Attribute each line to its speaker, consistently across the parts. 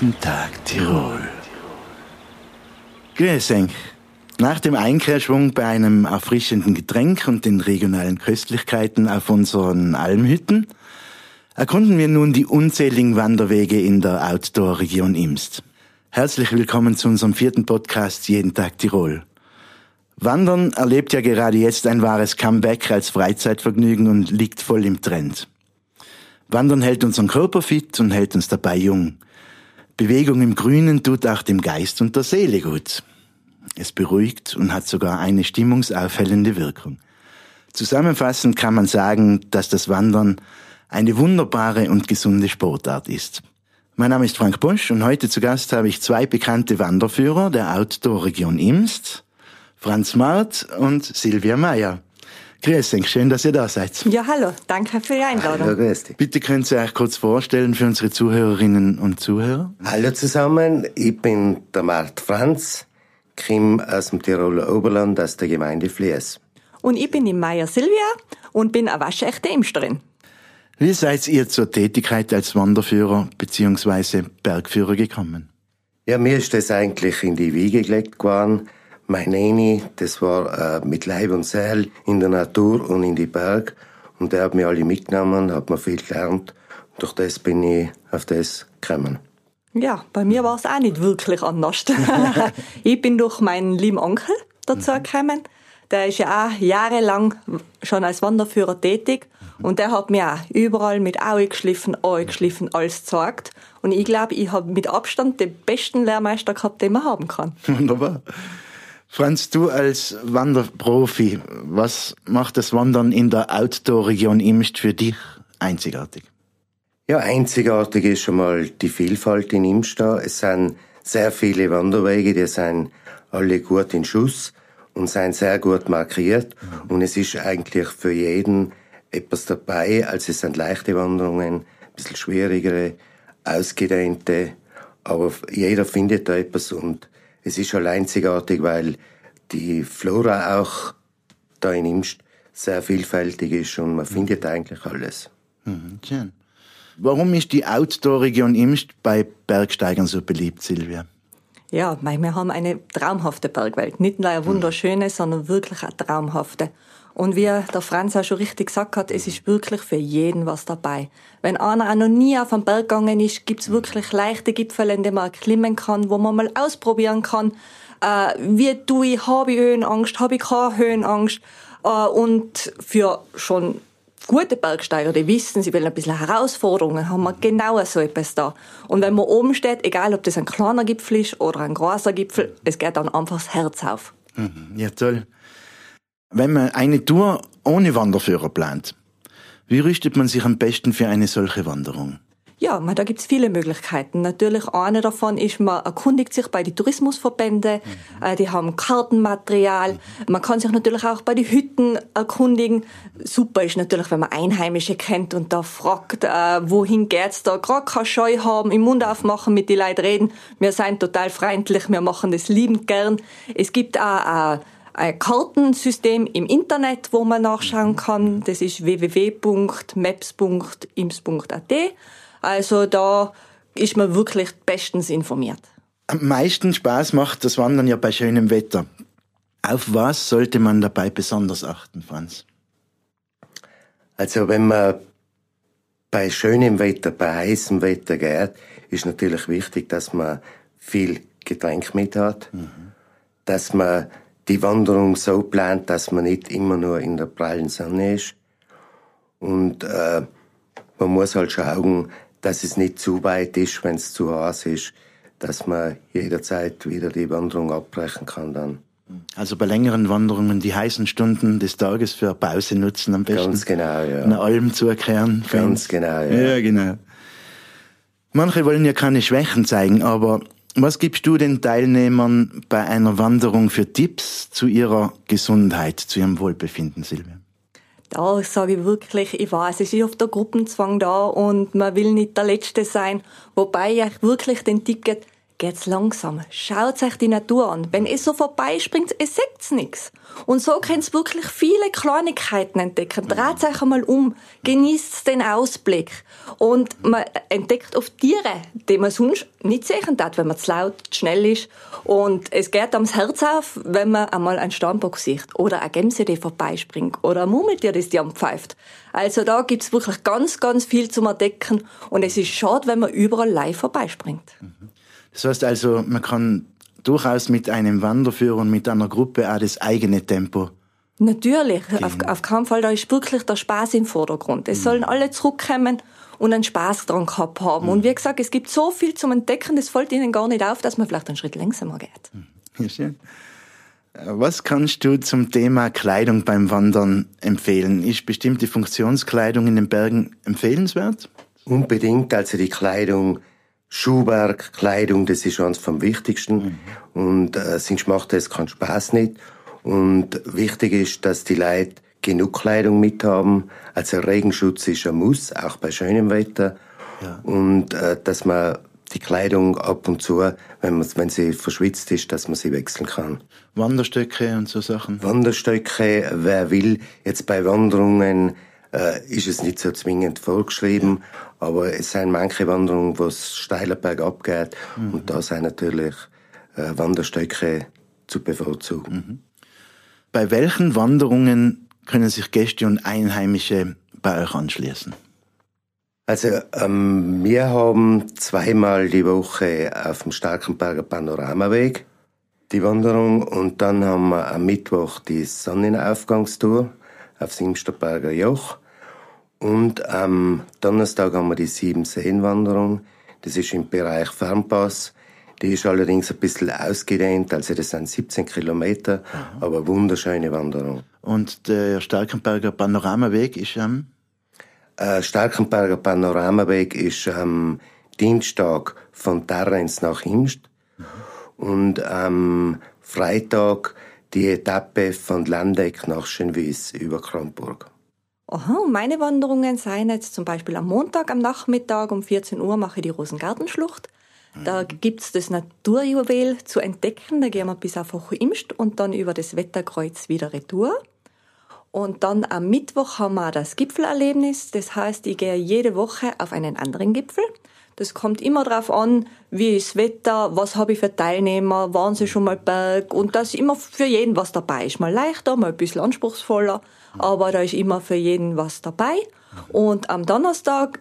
Speaker 1: Jeden Tag Tirol. Grüß euch. Nach dem Einkehrschwung bei einem erfrischenden Getränk und den regionalen Köstlichkeiten auf unseren Almhütten erkunden wir nun die unzähligen Wanderwege in der Outdoor-Region Imst. Herzlich willkommen zu unserem vierten Podcast Jeden Tag Tirol. Wandern erlebt ja gerade jetzt ein wahres Comeback als Freizeitvergnügen und liegt voll im Trend. Wandern hält unseren Körper fit und hält uns dabei jung. Bewegung im Grünen tut auch dem Geist und der Seele gut. Es beruhigt und hat sogar eine stimmungsaufhellende Wirkung. Zusammenfassend kann man sagen, dass das Wandern eine wunderbare und gesunde Sportart ist. Mein Name ist Frank Busch und heute zu Gast habe ich zwei bekannte Wanderführer der Outdoor-Region Imst, Franz Mart und Silvia Meyer. Grüß dich, schön, dass ihr da seid.
Speaker 2: Ja, hallo, danke für die Einladung.
Speaker 1: Hallo, grüß dich. Bitte können Sie euch kurz vorstellen für unsere Zuhörerinnen und Zuhörer.
Speaker 3: Hallo zusammen, ich bin der Mart Franz, komme aus dem Tiroler Oberland, aus der Gemeinde Flies.
Speaker 2: Und ich bin die Meier Silvia und bin eine waschechte Imsterin.
Speaker 1: Wie seid ihr zur Tätigkeit als Wanderführer bzw. Bergführer gekommen?
Speaker 3: Ja, mir ist das eigentlich in die Wiege gelegt geworden mein Neni, das war äh, mit Leib und Seil in der Natur und in die Berg. Und der hat mich alle mitgenommen, hat mir viel gelernt. Und durch das bin ich auf das gekommen.
Speaker 2: Ja, bei mir war es auch nicht wirklich anders. ich bin durch meinen lieben Onkel dazu mhm. gekommen. Der ist ja auch jahrelang schon als Wanderführer tätig. Und der hat mir auch überall mit Aue geschliffen, Aue geschliffen, alles gezeigt. Und ich glaube, ich habe mit Abstand den besten Lehrmeister gehabt, den man haben kann.
Speaker 1: Wunderbar. Franz, du als Wanderprofi, was macht das Wandern in der Outdoor-Region Imst für dich einzigartig?
Speaker 3: Ja, einzigartig ist schon mal die Vielfalt in Imsta. Es sind sehr viele Wanderwege, die sind alle gut in Schuss und sind sehr gut markiert. Mhm. Und es ist eigentlich für jeden etwas dabei. Also es sind leichte Wanderungen, ein bisschen schwierigere, ausgedehnte. Aber jeder findet da etwas und es ist schon einzigartig, weil die Flora auch da in Imst sehr vielfältig ist und man findet eigentlich alles.
Speaker 1: Mhm, schön. Warum ist die Outdoor-Region Imst bei Bergsteigern so beliebt, Silvia?
Speaker 2: Ja, wir haben eine traumhafte Bergwelt. Nicht nur eine wunderschöne, sondern wirklich eine traumhafte. Und wie der Franz auch schon richtig gesagt hat, es ist wirklich für jeden was dabei. Wenn einer auch noch nie auf einen Berg gegangen ist, gibt's wirklich leichte Gipfel, in denen man klimmen kann, wo man mal ausprobieren kann, äh, wie tue ich, habe ich Höhenangst, habe ich keine Höhenangst. Äh, und für schon gute Bergsteiger, die wissen, sie wollen ein bisschen Herausforderungen, haben wir genau so etwas da. Und wenn man oben steht, egal ob das ein kleiner Gipfel ist oder ein großer Gipfel, es geht dann einfach das Herz auf.
Speaker 1: Mhm. Ja, toll. Wenn man eine Tour ohne Wanderführer plant, wie rüstet man sich am besten für eine solche Wanderung?
Speaker 2: Ja, da gibt's viele Möglichkeiten. Natürlich eine davon ist, man erkundigt sich bei den Tourismusverbänden, mhm. Äh, die haben Kartenmaterial. Man kann sich natürlich auch bei den Hütten erkundigen. Super ist natürlich, wenn man Einheimische kennt und da fragt, äh, wohin geht's da, gerade keine Scheu haben, im Mund aufmachen, mit den Leuten reden. Wir sind total freundlich, wir machen das liebend gern. Es gibt auch äh, ein Kartensystem im Internet, wo man nachschauen kann. Das ist www.maps.ims.at. Also da ist man wirklich bestens informiert.
Speaker 1: Am meisten Spaß macht das Wandern ja bei schönem Wetter. Auf was sollte man dabei besonders achten, Franz?
Speaker 3: Also wenn man bei schönem Wetter, bei heißem Wetter geht, ist natürlich wichtig, dass man viel Getränk mit hat, mhm. dass man die Wanderung so plant, dass man nicht immer nur in der prallen Sonne ist. Und äh, man muss halt schauen, dass es nicht zu weit ist, wenn es zu heiß ist, dass man jederzeit wieder die Wanderung abbrechen kann dann.
Speaker 1: Also bei längeren Wanderungen die heißen Stunden des Tages für Pause nutzen am besten.
Speaker 3: Ganz genau, ja.
Speaker 1: Eine Alm zu erkehren.
Speaker 3: Ganz genau, ja.
Speaker 1: Ja, genau. Manche wollen ja keine Schwächen zeigen, aber was gibst du den Teilnehmern bei einer Wanderung für Tipps zu ihrer Gesundheit, zu ihrem Wohlbefinden, Silvia?
Speaker 2: Da sage ich wirklich, ich weiß, es ist oft der Gruppenzwang da und man will nicht der Letzte sein. Wobei ich wirklich den Tipp geht's langsam. Schaut euch die Natur an. Wenn es so vorbeispringt, es seht's nix. Und so könnt's wirklich viele Kleinigkeiten entdecken. Dreht euch einmal um. Genießt den Ausblick. Und man entdeckt oft Tiere, die man sonst nicht sehen darf, wenn man zu laut, zu schnell ist. Und es geht am Herz auf, wenn man einmal einen Steinbock sieht. Oder eine Gemse, die vorbeispringt. Oder ein Murmeltier, das die pfeift. Also da gibt's wirklich ganz, ganz viel zum Entdecken. Und es ist schade, wenn man überall live vorbeispringt.
Speaker 1: Das heißt also, man kann durchaus mit einem Wanderführer und mit einer Gruppe auch das eigene Tempo.
Speaker 2: Natürlich, auf, auf keinen Fall, da ist wirklich der Spaß im Vordergrund. Es mhm. sollen alle zurückkommen und einen Spaß dran gehabt haben. Mhm. Und wie gesagt, es gibt so viel zum Entdecken, das fällt ihnen gar nicht auf, dass man vielleicht einen Schritt langsamer geht.
Speaker 1: Mhm. Ja, schön. Was kannst du zum Thema Kleidung beim Wandern empfehlen? Ist bestimmte Funktionskleidung in den Bergen empfehlenswert?
Speaker 3: Unbedingt, also die Kleidung Schuhwerk, Kleidung, das ist eines vom Wichtigsten. Mhm. Und äh, sonst macht das keinen Spaß nicht. Und wichtig ist, dass die Leute genug Kleidung mithaben. Also Regenschutz ist ein Muss, auch bei schönem Wetter. Ja. Und äh, dass man die Kleidung ab und zu, wenn, man, wenn sie verschwitzt ist, dass man sie wechseln kann.
Speaker 1: Wanderstöcke und so Sachen?
Speaker 3: Wanderstöcke, wer will, jetzt bei Wanderungen äh, ist es nicht so zwingend vorgeschrieben, aber es sind manche Wanderungen, wo es steiler bergab geht mhm. und da sind natürlich äh, Wanderstöcke zu bevorzugen. Mhm.
Speaker 1: Bei welchen Wanderungen können sich Gäste und Einheimische bei euch anschließen?
Speaker 3: Also ähm, wir haben zweimal die Woche auf dem Starkenberger Panoramaweg die Wanderung und dann haben wir am Mittwoch die Sonnenaufgangstour aufs Imsterberger Joch und am Donnerstag haben wir die Sieben-Seen-Wanderung. Das ist im Bereich Fernpass. Die ist allerdings ein bisschen ausgedehnt, also das sind 17 Kilometer, Aha. aber wunderschöne Wanderung.
Speaker 1: Und der Starkenberger Panoramaweg ist am?
Speaker 3: Äh, Starkenberger Panoramaweg ist am Dienstag von Terrens nach Imst mhm. und am Freitag die Etappe von Landeck nach Schönwies über Kramburg.
Speaker 2: Aha, meine Wanderungen seien jetzt zum Beispiel am Montag am Nachmittag um 14 Uhr mache ich die Rosengartenschlucht. Da gibt's das Naturjuwel zu entdecken. Da gehen wir bis auf Hochimst und dann über das Wetterkreuz wieder retour. Und dann am Mittwoch haben wir das Gipfelerlebnis. Das heißt, ich gehe jede Woche auf einen anderen Gipfel. Das kommt immer darauf an, wie ist das Wetter, was habe ich für Teilnehmer, waren sie schon mal Berg und das ist immer für jeden was dabei ist. Mal leichter, mal ein bisschen anspruchsvoller aber da ist immer für jeden was dabei. Und am Donnerstag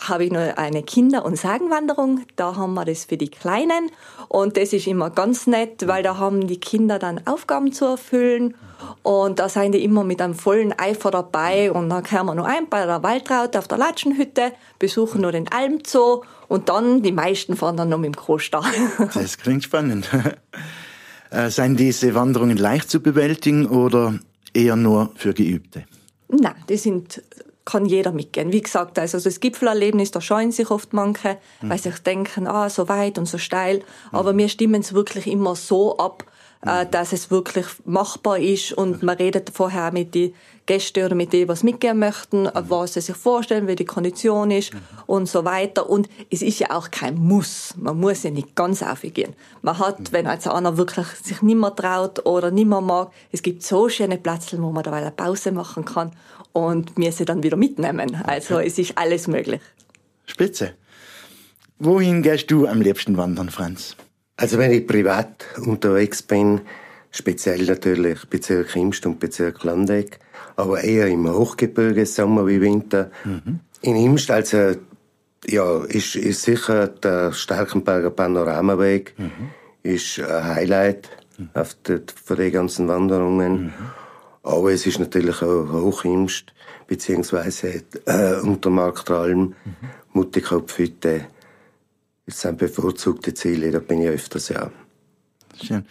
Speaker 2: habe ich noch eine Kinder- und Sagenwanderung. Da haben wir das für die Kleinen. Und das ist immer ganz nett, weil da haben die Kinder dann Aufgaben zu erfüllen. Und da sind die immer mit einem vollen Eifer dabei. Und dann kehren wir noch ein bei der Waldraut auf der Latschenhütte, besuchen noch den Almzoo. Und dann, die meisten fahren dann noch mit dem Kroster.
Speaker 1: Das klingt spannend. Äh, seien diese Wanderungen leicht zu bewältigen oder eher nur für Geübte?
Speaker 2: Nein, die sind kann jeder mitgehen. Wie gesagt, also das Gipfelerlebnis, da scheuen sich oft manche, mhm. weil sie denken, ah, so weit und so steil. Aber mhm. wir stimmen es wirklich immer so ab, äh, dass es wirklich machbar ist und man redet vorher mit den Gästen oder mit denen, was mitgehen möchten, mhm. was sie sich vorstellen, wie die Kondition ist mhm. und so weiter. Und es ist ja auch kein Muss. Man muss ja nicht ganz aufgehen. Man hat, mhm. wenn also einer wirklich sich nicht mehr traut oder nicht mehr mag, es gibt so schöne Plätze, wo man da eine Pause machen kann und wir sie dann wieder mitnehmen. Also es ist alles möglich.
Speaker 1: Spitze. Wohin gehst du am liebsten wandern, Franz?
Speaker 3: Also wenn ich privat unterwegs bin, speziell natürlich Bezirk Imst und Bezirk Landeck, aber eher im Hochgebirge, Sommer wie Winter. Mhm. In Imst, also ja, ist, ist sicher der Starkenberger Panoramaweg, mhm. ist ein Highlight mhm. auf der, von den ganzen Wanderungen. Mhm. Aber es ist natürlich auch Hochimst, beziehungsweise äh, Untermarktralm, mhm. Muttikopfhütte, das sind bevorzugte Ziele, da bin ich öfters, ja.
Speaker 1: Schön.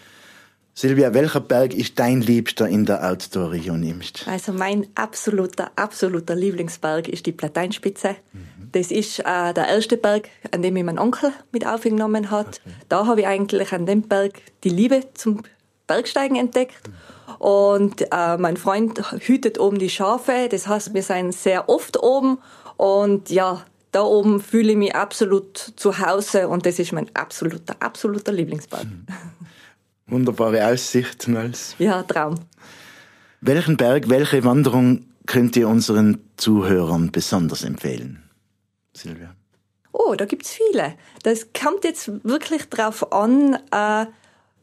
Speaker 1: Silvia, welcher Berg ist dein Liebster in der Outdoor-Region Imst?
Speaker 2: Also mein absoluter, absoluter Lieblingsberg ist die Plateinspitze. Mhm. Das ist äh, der erste Berg, an dem mich mein Onkel mit aufgenommen hat. Okay. Da habe ich eigentlich an dem Berg die Liebe zum Bergsteigen entdeckt. Mhm. Und äh, mein Freund hütet oben die Schafe. Das heißt, wir sind sehr oft oben. Und ja, da oben fühle ich mich absolut zu Hause und das ist mein absoluter, absoluter Lieblingsberg. Mhm.
Speaker 1: Wunderbare Aussicht, Nels.
Speaker 2: Ja, Traum.
Speaker 1: Welchen Berg, welche Wanderung könnt ihr unseren Zuhörern besonders empfehlen? Silvia.
Speaker 2: Oh, da gibt's viele. Das kommt jetzt wirklich drauf an, äh,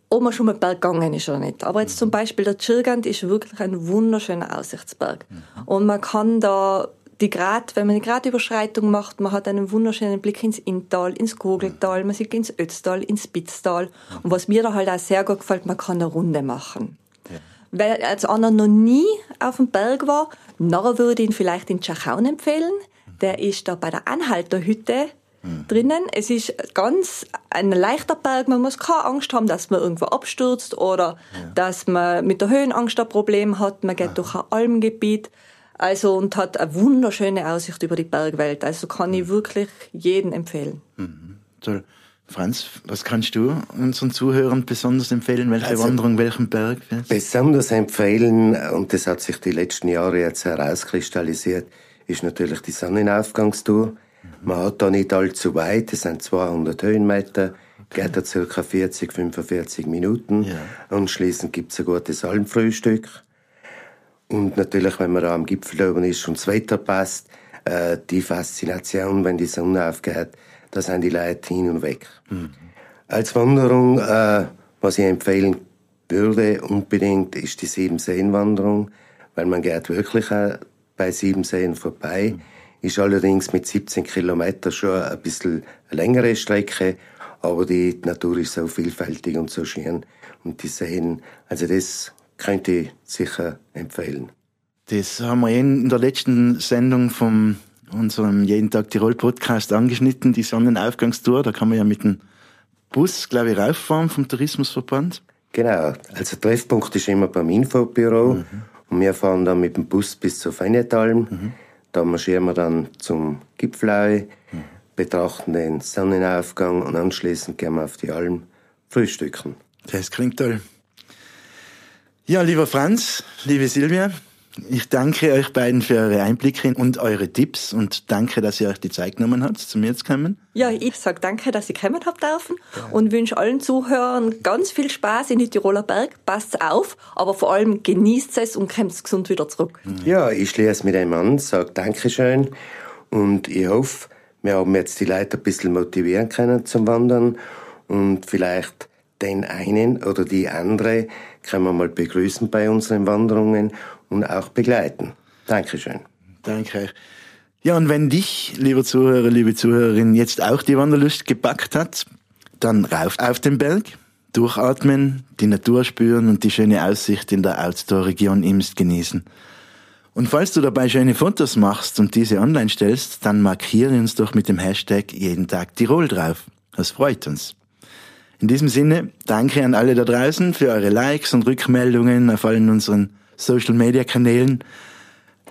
Speaker 2: ob man schon mal Berg gegangen ist oder nicht. Aber jetzt zum Beispiel der Chirgand ist wirklich ein wunderschöner Aussichtsberg. Mhm. Und man kann da die Grad, wenn man eine Gradüberschreitung macht, man hat einen wunderschönen Blick ins Inntal, ins Gogeltal, man sieht ins Ötztal, ins Spitztal. Und was mir da halt auch sehr gut gefällt, man kann eine Runde machen. Ja. Wer als einer noch nie auf dem Berg war, nachher würde ich ihn vielleicht in Tschachaun empfehlen. Der ist da bei der Anhalterhütte drinnen. Es ist ganz ein leichter Berg. Man muss keine Angst haben, dass man irgendwo abstürzt oder ja. dass man mit der Höhenangst ein Problem hat. Man geht ja. durch ein Almgebiet. Also und hat eine wunderschöne Aussicht über die Bergwelt. Also kann ich mhm. wirklich jeden empfehlen.
Speaker 1: Mhm. Toll. Franz, was kannst du unseren Zuhörern besonders empfehlen? Welche also, Wanderung, welchen Berg?
Speaker 3: Besonders empfehlen, und das hat sich die letzten Jahre jetzt herauskristallisiert, ist natürlich die Sonnenaufgangstour. Man hat da nicht allzu weit, es sind 200 Höhenmeter, okay. geht da circa 40, 45 Minuten. Ja. Anschließend gibt's ein gutes Almfrühstück. Und natürlich, wenn man am Gipfel oben ist und das Wetter passt, äh, die Faszination, wenn die Sonne aufgeht, da sind die Leute hin und weg. Mhm. Als Wanderung, äh, was ich empfehlen würde unbedingt, ist die Sieben-Seen-Wanderung, weil man geht wirklich äh, bei Sieben Seen vorbei. Mhm. Ist allerdings mit 17 Kilometern schon ein bisschen eine längere Strecke, aber die Natur ist so vielfältig und so schön und die Seen, also das könnte ich sicher empfehlen.
Speaker 1: Das haben wir in der letzten Sendung vom unserem Jeden Tag Tirol Podcast angeschnitten, die Sonnenaufgangstour. Da kann man ja mit dem Bus, glaube ich, rauffahren vom Tourismusverband.
Speaker 3: Genau. Also Treffpunkt ist immer beim Infobüro. Mhm. Und wir fahren dann mit dem Bus bis zur Fennetalm. Mhm. Da marschieren wir dann zum Gipfel, mhm. betrachten den Sonnenaufgang und anschließend gehen wir auf die Alm frühstücken.
Speaker 1: Das klingt toll. Ja, lieber Franz, liebe Silvia, ich danke euch beiden für eure Einblicke und eure Tipps und danke, dass ihr euch die Zeit genommen habt, zu mir zu kommen.
Speaker 2: Ja, ich sage danke, dass ihr kommen habt dürfen und wünsche allen Zuhörern ganz viel Spaß in die Tiroler Berg. Passt auf, aber vor allem genießt es und kommt gesund wieder zurück.
Speaker 3: Ja, ich schließe mit einem an, sage Dankeschön und ich hoffe, wir haben jetzt die Leute ein bisschen motivieren können zum Wandern und vielleicht den einen oder die andere können wir mal begrüßen bei unseren Wanderungen und auch begleiten. Dankeschön.
Speaker 1: Danke. Ja, und wenn dich, lieber Zuhörer, liebe Zuhörerin, jetzt auch die Wanderlust gepackt hat, dann rauf auf den Berg, durchatmen, die Natur spüren und die schöne Aussicht in der Outdoor-Region Imst genießen. Und falls du dabei schöne Fotos machst und diese online stellst, dann markiere uns doch mit dem Hashtag jeden Tag Tirol drauf. Das freut uns. In diesem Sinne, danke an alle da draußen für eure Likes und Rückmeldungen auf allen unseren Social Media Kanälen.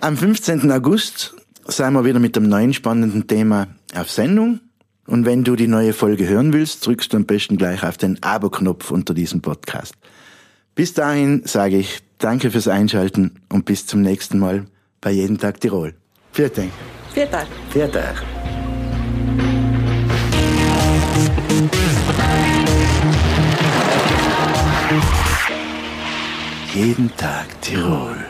Speaker 1: Am 15. August seien wir wieder mit einem neuen spannenden Thema auf Sendung. Und wenn du die neue Folge hören willst, drückst du am besten gleich auf den Abo-Knopf unter diesem Podcast. Bis dahin sage ich Danke fürs Einschalten und bis zum nächsten Mal bei Jeden Tag Tirol. Vielen Dank.
Speaker 2: Vielen Dank.
Speaker 3: Vielen Dank.
Speaker 1: Jeden Tag Tirol.